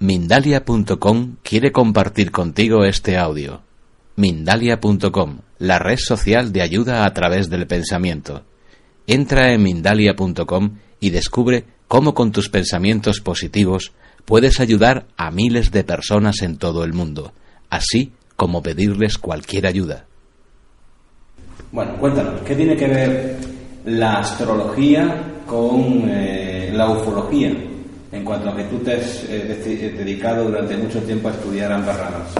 Mindalia.com quiere compartir contigo este audio. Mindalia.com, la red social de ayuda a través del pensamiento. Entra en Mindalia.com y descubre cómo con tus pensamientos positivos puedes ayudar a miles de personas en todo el mundo, así como pedirles cualquier ayuda. Bueno, cuéntanos, ¿qué tiene que ver la astrología con eh, la ufología? En cuanto a que tú te has eh, eh, dedicado durante mucho tiempo a estudiar ambas ramas?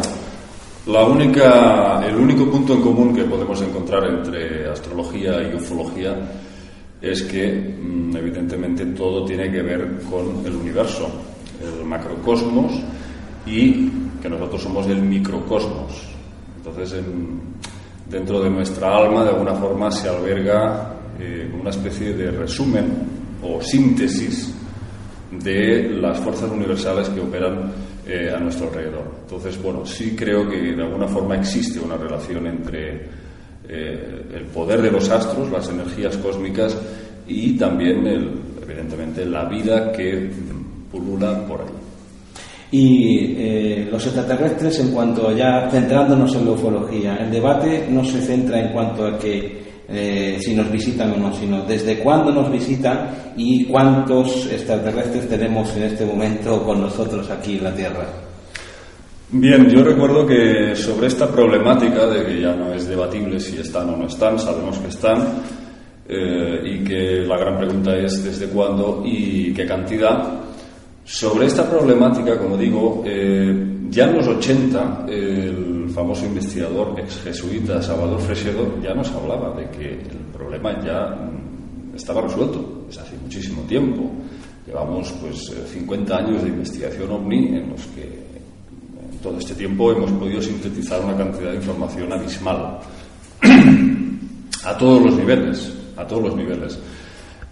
La única, el único punto en común que podemos encontrar entre astrología y ufología es que, mm, evidentemente, todo tiene que ver con el universo, el macrocosmos, y que nosotros somos el microcosmos. Entonces, dentro de nuestra alma, de alguna forma, se alberga eh, una especie de resumen o síntesis de las fuerzas universales que operan eh, a nuestro alrededor. Entonces, bueno, sí creo que de alguna forma existe una relación entre eh, el poder de los astros, las energías cósmicas y también, evidentemente, la vida que pulula por ahí. Y eh, los extraterrestres, en cuanto ya centrándonos en la ufología, el debate no se centra en cuanto a que eh, si nos visitan o no, sino desde cuándo nos visitan y cuántos extraterrestres tenemos en este momento con nosotros aquí en la Tierra. Bien, yo recuerdo que sobre esta problemática de que ya no es debatible si están o no están, sabemos que están, eh, y que la gran pregunta es desde cuándo y qué cantidad. Sobre esta problemática, como digo, eh, ya en los 80 el famoso investigador ex jesuita Salvador Fresedo ya nos hablaba de que el problema ya mm, estaba resuelto desde hace muchísimo tiempo. Llevamos pues 50 eh, años de investigación ovni en los que en todo este tiempo hemos podido sintetizar una cantidad de información abismal a todos los niveles, a todos los niveles.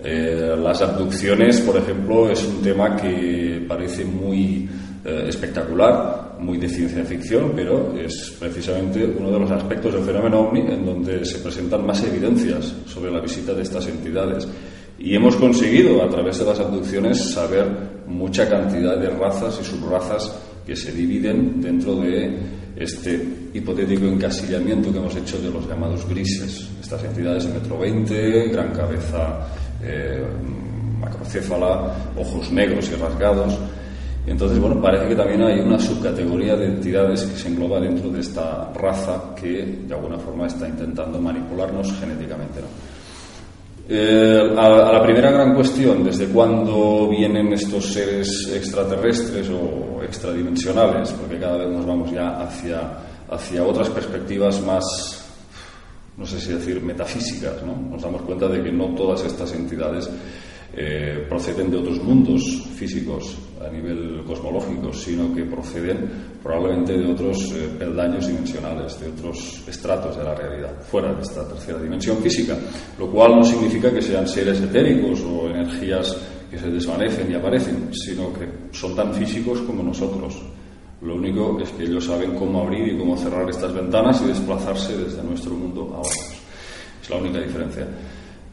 Eh, las abducciones, por ejemplo, es un tema que parece muy eh, espectacular, muy de ciencia ficción, pero es precisamente uno de los aspectos del fenómeno ovni en donde se presentan más evidencias sobre la visita de estas entidades. Y hemos conseguido, a través de las abducciones, saber mucha cantidad de razas y subrazas que se dividen dentro de este hipotético encasillamiento que hemos hecho de los llamados grises. Estas entidades de metro 20, gran cabeza eh, macrocéfala, ojos negros y rasgados. Entonces, bueno, parece que también hay una subcategoría de entidades que se engloba dentro de esta raza que de alguna forma está intentando manipularnos genéticamente. Eh, a, la primera gran cuestión, ¿desde cuándo vienen estos seres extraterrestres o extradimensionales? Porque cada vez nos vamos ya hacia, hacia otras perspectivas más, no sé si decir, metafísicas. ¿no? Nos damos cuenta de que no todas estas entidades eh, proceden de otros mundos físicos a nivel cosmológico, sino que proceden probablemente de otros eh, peldaños dimensionales, de otros estratos de la realidad, fuera de esta tercera dimensión física, lo cual no significa que sean seres etéricos o energías que se desvanecen y aparecen, sino que son tan físicos como nosotros. Lo único es que ellos saben cómo abrir y cómo cerrar estas ventanas y desplazarse desde nuestro mundo a otros. Es la única diferencia.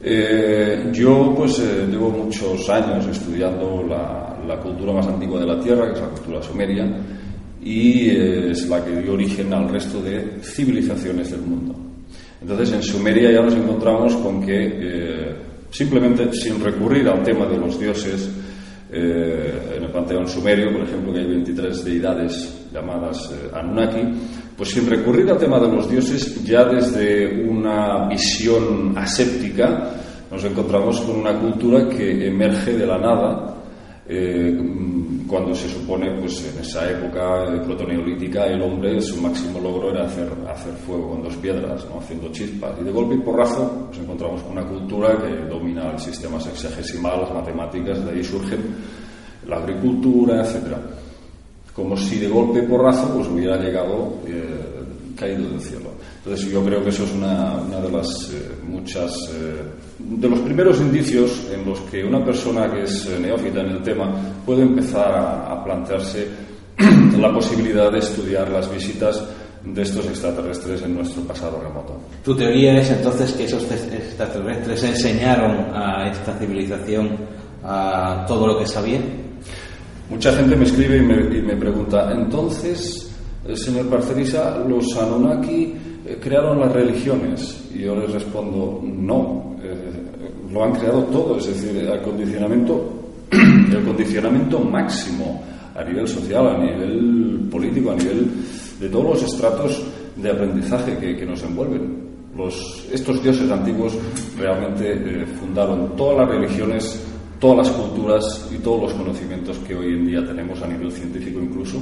Eh, yo pues eh, llevo muchos años estudiando la, cultura más antigua de la Tierra, que es la cultura sumeria, y eh, es la que dio origen al resto de civilizaciones del mundo. Entonces en Sumeria ya nos encontramos con que simplemente sin recurrir al tema de los dioses, en el panteón sumerio, por ejemplo, que hay 23 deidades llamadas Anunnaki, pues sin recurrir al tema de los dioses, ya desde una visión aséptica, nos encontramos con una cultura que emerge de la nada, eh, cuando se supone, pues en esa época protoneolítica, el hombre, su máximo logro era hacer, hacer fuego con dos piedras, ¿no? haciendo chispas. Y de golpe y porrazo nos encontramos con una cultura que domina el sistema sexagesimal, las matemáticas, de ahí surgen la agricultura, etcétera. Como si de golpe porrazo pues hubiera llegado eh, caído del cielo. Entonces yo creo que eso es una, de las eh, muchas eh, de los primeros indicios en los que una persona que es neófita en el tema puede empezar a plantearse la posibilidad de estudiar las visitas de estos extraterrestres en nuestro pasado remoto. ¿Tu teoría es entonces que esos extraterrestres enseñaron a esta civilización a todo lo que sabía? Mucha gente me escribe y me, pregunta, entonces, eh, señor Parcerisa, los Anunnaki eh, crearon las religiones. Y yo les respondo, no, eh, lo han creado todo, es decir, el condicionamiento, el máximo a nivel social, a nivel político, a nivel de todos los estratos de aprendizaje que, nos envuelven. Los, estos dioses antiguos realmente fundaron todas las religiones, todas las culturas y todos los conocimientos que hoy en día tenemos a nivel científico incluso.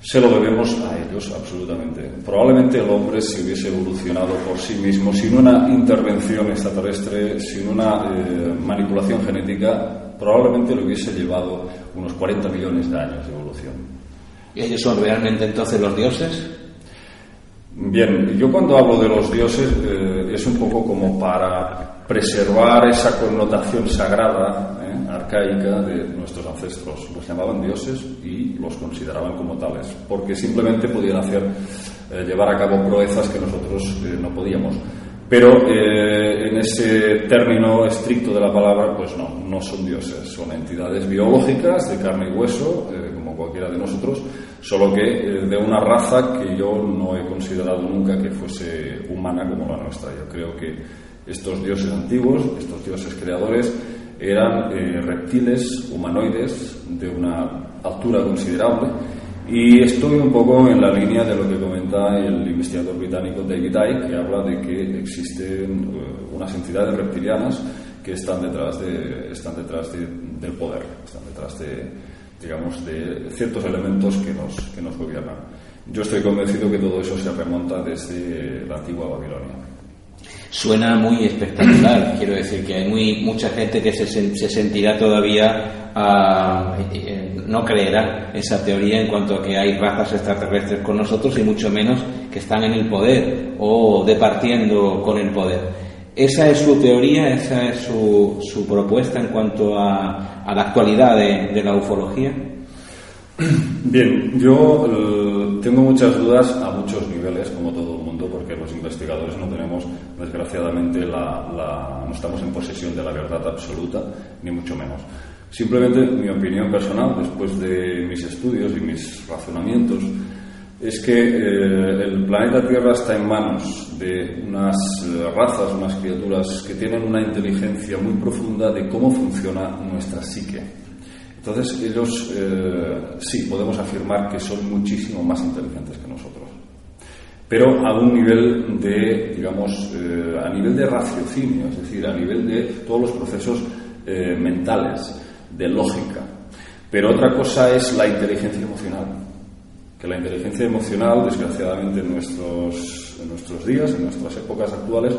Se lo debemos a ellos absolutamente. Probablemente el hombre se hubiese evolucionado por sí mismo sin una intervención extraterrestre, sin una eh, manipulación genética, probablemente le hubiese llevado unos 40 millones de años de evolución. ¿Y ellos son realmente entonces los dioses? Bien, yo cuando hablo de los dioses eh, es un poco como para preservar esa connotación sagrada, eh, arcaica de nuestros ancestros. Los llamaban dioses y los consideraban como tales, porque simplemente podían hacer, eh, llevar a cabo proezas que nosotros no podíamos. Pero en ese término estricto de la palabra, pues no, no son dioses, son entidades biológicas de carne y hueso, como cualquiera de nosotros, solo que eh, de una raza que yo no he considerado nunca que fuese humana como la nuestra. Yo creo que estos dioses antiguos, estos dioses creadores, eran eh, reptiles humanoides de una altura considerable y estoy un poco en la línea de lo que comenta el investigador británico David Icke, que habla de que existen eh, unas entidades reptilianas que están detrás, de, están detrás del poder, están detrás de, digamos, de ciertos elementos que nos, que nos gobiernan. Yo estoy convencido que todo eso se remonta desde la antigua Babilonia. Suena muy espectacular, quiero decir que hay muy, mucha gente que se, se sentirá todavía, ah, eh, no creerá esa teoría en cuanto a que hay razas extraterrestres con nosotros y mucho menos que están en el poder o departiendo con el poder. Esa es su teoría, esa es su, su propuesta en cuanto a, a la actualidad de, la ufología. Bien, yo eh, tengo muchas dudas a muchos niveles, como todo el mundo, porque los investigadores no tenemos, desgraciadamente, la, no estamos en posesión de la verdad absoluta, ni mucho menos. Simplemente mi opinión personal, después de mis estudios y mis razonamientos, es que eh, el planeta Tierra está en manos de unas eh, razas, unas criaturas que tienen una inteligencia muy profunda de cómo funciona nuestra psique. Entonces ellos eh, sí podemos afirmar que son muchísimo más inteligentes que nosotros, pero a un nivel de, digamos, a nivel de raciocinio, es decir, a nivel de todos los procesos mentales, de lógica. Pero otra cosa es la inteligencia emocional que la inteligencia emocional, desgraciadamente en nuestros, en nuestros días, en nuestras épocas actuales,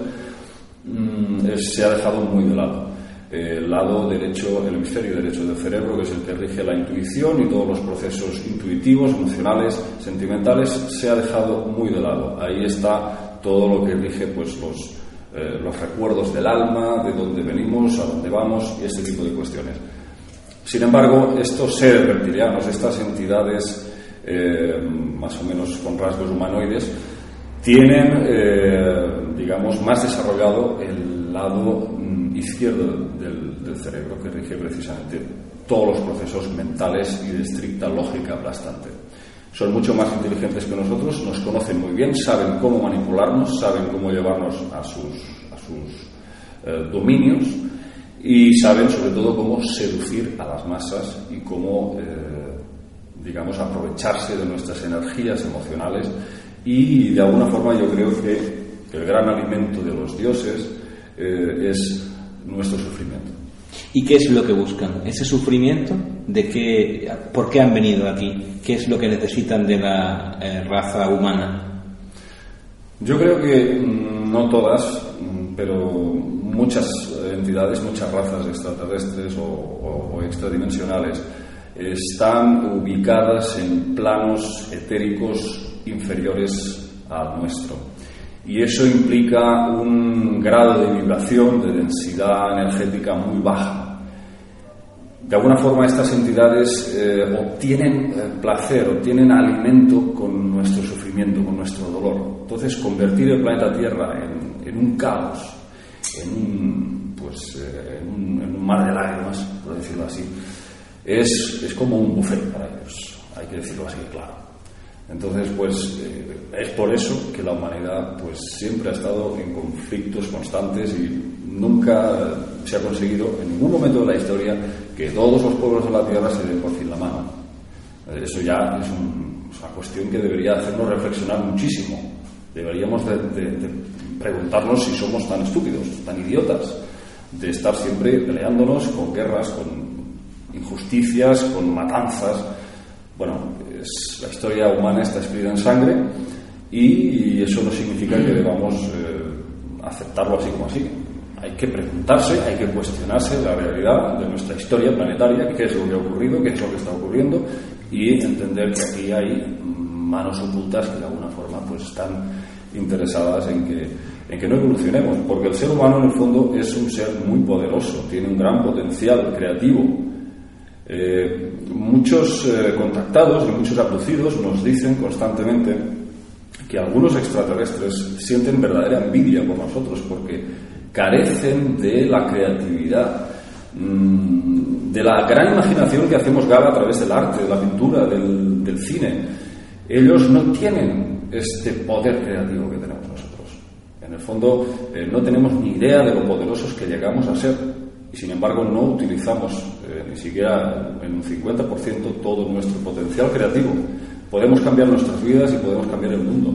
mm, se ha dejado muy de lado. El lado derecho, el hemisferio derecho del cerebro, que es el que rige la intuición y todos los procesos intuitivos, emocionales, sentimentales, se ha dejado muy de lado. Ahí está todo lo que rige pues, los, eh, los recuerdos del alma, de dónde venimos, a dónde vamos y ese tipo de cuestiones. Sin embargo, estos seres reptilianos, estas entidades eh, más o menos con rasgos humanoides, tienen, eh, digamos, más desarrollado el lado mm, izquierdo del, del, cerebro que rige precisamente todos los procesos mentales y de estricta lógica aplastante. Son mucho más inteligentes que nosotros, nos conocen muy bien, saben cómo manipularnos, saben cómo llevarnos a sus, a sus eh, dominios y saben sobre todo cómo seducir a las masas y cómo digamos, aprovecharse de nuestras energías emocionales y de alguna forma yo creo que el gran alimento de los dioses eh, es nuestro sufrimiento. ¿Y qué es lo que buscan? ¿Ese sufrimiento? ¿De qué, ¿Por qué han venido aquí? ¿Qué es lo que necesitan de la eh, raza humana? Yo creo que mm, no todas, mm, pero muchas entidades, muchas razas extraterrestres o extradimensionales están ubicadas en planos etéricos inferiores al nuestro. Y eso implica un grado de vibración, de densidad energética muy baja. De alguna forma estas entidades eh, obtienen eh, placer, obtienen alimento con nuestro sufrimiento, con nuestro dolor. Entonces convertir el planeta Tierra en, un caos, en un, pues, eh, en un mar de lágrimas, por decirlo así, es, es como un buffet para ellos, hay que decirlo así, claro. Entonces, pues eh, es por eso que la humanidad pues siempre ha estado en conflictos constantes y nunca se ha conseguido en ningún momento de la historia que todos los pueblos de la tierra se den por fin la mano. Eso ya es, una cuestión que debería hacernos reflexionar muchísimo. Deberíamos de, de preguntarnos si somos tan estúpidos, tan idiotas, de estar siempre peleándonos con guerras, con injusticias, con matanzas. Bueno, es, la historia humana está escrita en sangre y, eso no significa que debamos eh, aceptarlo así como así. Hay que preguntarse, hay que cuestionarse la realidad de nuestra historia planetaria, qué es lo que ha ocurrido, qué es lo que está ocurriendo y entender que aquí hay manos ocultas que de alguna forma pues están interesadas en que, en que no evolucionemos, porque el ser humano en el fondo es un ser muy poderoso, tiene un gran potencial creativo, eh, muchos eh, contactados y muchos abducidos nos dicen constantemente que algunos extraterrestres sienten verdadera envidia por nosotros porque carecen de la creatividad, mm, de la gran imaginación que hacemos gala a través del arte, de la pintura, del, cine. Ellos no tienen este poder creativo que tenemos nosotros. En el fondo, eh, no tenemos ni idea de lo poderosos que llegamos a ser y sin embargo no utilizamos eh, ni siquiera en un 50% todo nuestro potencial creativo. Podemos cambiar nuestras vidas y podemos cambiar el mundo.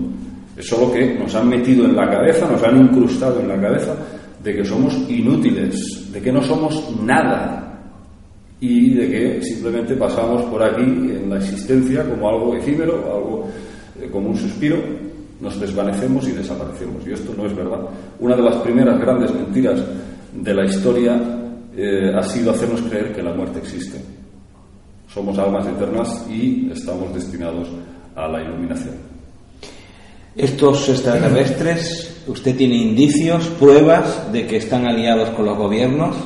Es solo que nos han metido en la cabeza, nos han incrustado en la cabeza de que somos inútiles, de que no somos nada y de que simplemente pasamos por aquí en la existencia como algo efímero, algo eh, como un suspiro, nos desvanecemos y desaparecemos. Y esto no es verdad. Una de las primeras grandes mentiras de la historia eh, ha sido hacernos creer que la muerte existe. Somos almas eternas y estamos destinados a la iluminación. Estos extraterrestres, usted tiene indicios, pruebas de que están aliados con los gobiernos.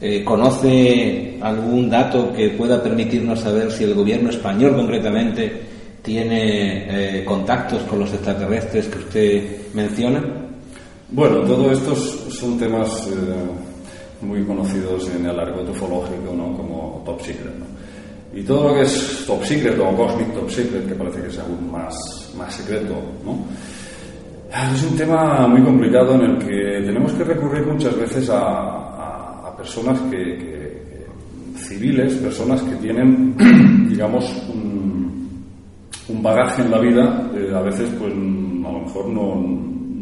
Eh, ¿Conoce algún dato que pueda permitirnos saber si el gobierno español concretamente tiene eh, contactos con los extraterrestres que usted menciona? Bueno, todos estos son temas muy conocidos en el argot ufológico ¿no? como top secret. Y todo lo que es top secret o cosmic top secret, que parece que es aún más, más secreto, ¿no? es un tema muy complicado en el que tenemos que recurrir muchas veces a, a, personas que, civiles, personas que tienen, digamos, un, un bagaje en la vida, eh, a veces, pues, a lo mejor no,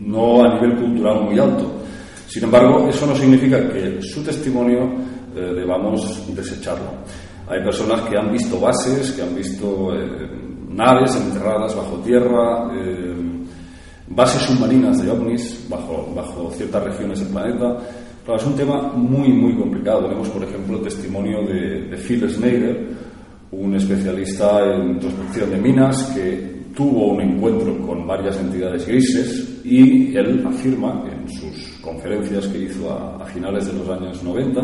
no a nivel cultural muy alto. Sin embargo, eso no significa que su testimonio eh, debamos desecharlo. Hay personas que han visto bases, que han visto eh, naves enterradas bajo tierra, eh, bases submarinas de ovnis bajo, ciertas regiones del planeta. Pero es un tema muy, muy complicado. Tenemos, por ejemplo, el testimonio de, de Phil Schneider, un especialista en prospección de minas que tuvo un encuentro con varias entidades grises y él afirma en sus conferencias que hizo a, finales de los años 90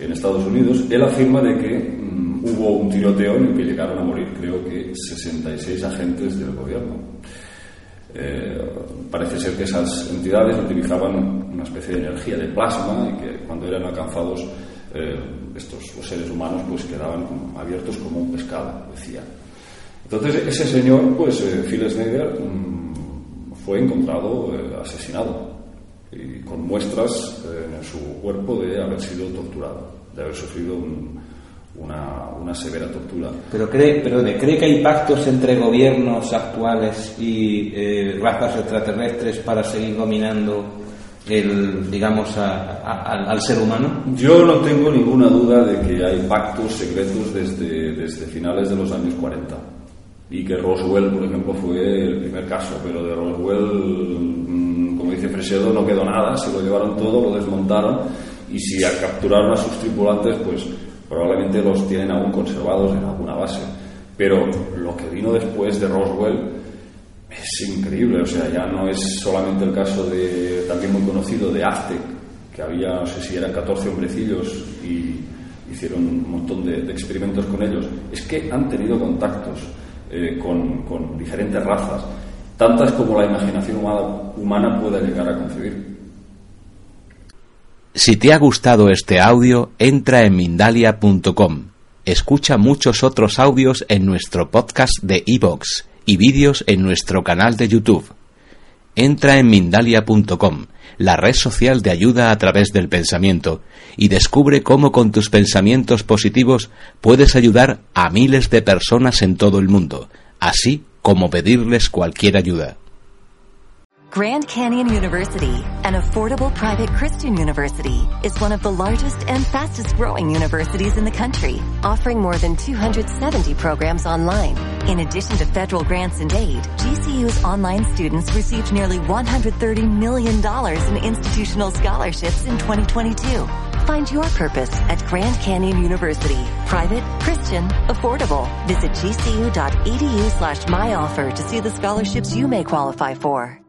en Estados Unidos, él afirma de que mm, hubo un tiroteo en el que llegaron a morir creo que 66 agentes del gobierno. Eh, parece ser que esas entidades utilizaban una especie de energía de plasma y que cuando eran alcanzados eh, estos seres humanos pues quedaban abiertos como un pescado, decía. Entonces ese señor, pues eh, Phil Schneider, mm, fue encontrado asesinado y con muestras eh, en su cuerpo de haber sido torturado, de haber sufrido una, una, severa tortura. Pero cree, pero cree que hay pactos entre gobiernos actuales y eh, razas extraterrestres para seguir dominando el, digamos, al ser humano? Yo no tengo ninguna duda de que hay pactos secretos desde, desde finales de los años 40 y que Roswell, por ejemplo, fue el primer caso, pero de Roswell como dice Fresedo, no quedó nada, se lo llevaron todo, lo desmontaron y si capturaron a sus tripulantes, pues probablemente los tienen aún conservados en alguna base. Pero lo que vino después de Roswell es increíble, o sea, ya no es solamente el caso de, también muy conocido, de Aztec, que había, no sé si eran 14 hombrecillos y hicieron un montón de, experimentos con ellos, es que han tenido contactos eh, con, diferentes razas, tantas como la imaginación humana, humana pueda llegar a concebir. Si te ha gustado este audio, entra en Mindalia.com. Escucha muchos otros audios en nuestro podcast de iVoox y vídeos en nuestro canal de YouTube. Entra en Mindalia.com, la red social de ayuda a través del pensamiento, y descubre cómo con tus pensamientos positivos puedes ayudar a miles de personas en todo el mundo, así como pedirles cualquier ayuda. Grand Canyon University, an affordable private Christian university, is one of the largest and fastest growing universities in the country, offering more than 270 programs online. In addition to federal grants and aid, GCU's online students received nearly $130 million in institutional scholarships in 2022. Find your purpose at Grand Canyon University. Private, Christian, affordable. Visit gcu.edu slash myoffer to see the scholarships you may qualify for.